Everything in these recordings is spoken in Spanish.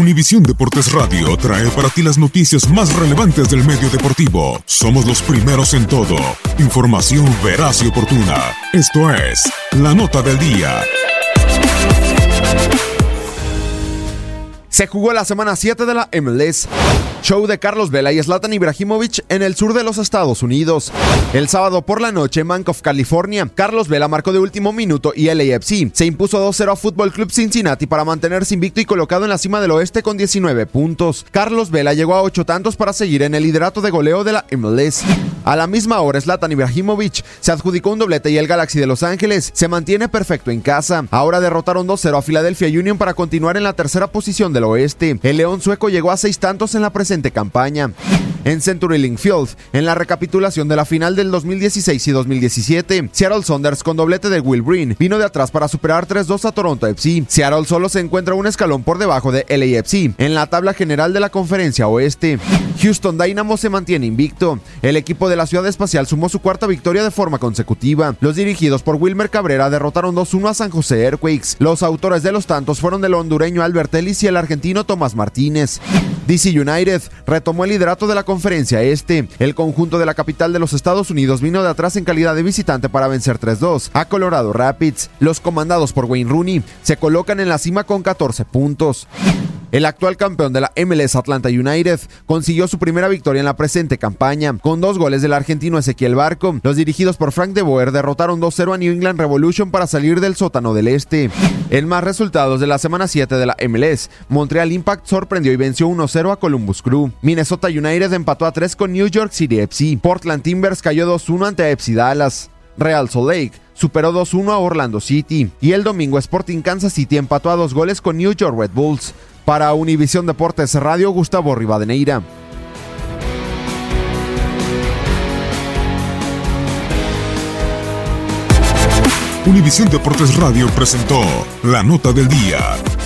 Univisión Deportes Radio trae para ti las noticias más relevantes del medio deportivo. Somos los primeros en todo. Información veraz y oportuna. Esto es La Nota del Día. Se jugó la semana 7 de la MLS. Show de Carlos Vela y Zlatan Ibrahimovic en el sur de los Estados Unidos. El sábado por la noche Bank of California, Carlos Vela marcó de último minuto y LAFC se impuso 2-0 a Fútbol Club Cincinnati para mantenerse invicto y colocado en la cima del oeste con 19 puntos. Carlos Vela llegó a 8 tantos para seguir en el liderato de goleo de la MLS. A la misma hora, Zlatan Ibrahimovic se adjudicó un doblete y el Galaxy de Los Ángeles se mantiene perfecto en casa. Ahora derrotaron 2-0 a Philadelphia Union para continuar en la tercera posición del oeste. El León sueco llegó a 6 tantos en la presentación campaña. En CenturyLink Field, en la recapitulación de la final del 2016 y 2017, Seattle Saunders con doblete de Will Green vino de atrás para superar 3-2 a Toronto FC. Seattle solo se encuentra un escalón por debajo de LAFC en la tabla general de la conferencia oeste. Houston Dynamo se mantiene invicto. El equipo de la ciudad espacial sumó su cuarta victoria de forma consecutiva. Los dirigidos por Wilmer Cabrera derrotaron 2-1 a San José Earthquakes. Los autores de los tantos fueron el hondureño Albert Ellis y el argentino Tomás Martínez. DC United retomó el liderato de la conferencia este. El conjunto de la capital de los Estados Unidos vino de atrás en calidad de visitante para vencer 3-2 a Colorado Rapids. Los comandados por Wayne Rooney se colocan en la cima con 14 puntos. El actual campeón de la MLS Atlanta United consiguió su primera victoria en la presente campaña, con dos goles del argentino Ezequiel Barco. Los dirigidos por Frank de Boer derrotaron 2-0 a New England Revolution para salir del sótano del este. En más resultados de la semana 7 de la MLS, Montreal Impact sorprendió y venció 1-0 a Columbus Crew. Minnesota United empató a 3 con New York City FC. Portland Timbers cayó 2-1 ante FC Dallas. Real Salt Lake superó 2-1 a Orlando City. Y el domingo Sporting Kansas City empató a dos goles con New York Red Bulls. Para Univisión Deportes Radio, Gustavo Rivadeneira. Univisión Deportes Radio presentó La Nota del Día.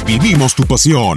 Vivimos tu pasión.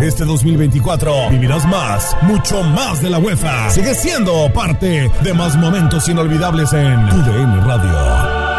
Este 2024 vivirás más, mucho más de la UEFA. Sigue siendo parte de más momentos inolvidables en tu DN Radio.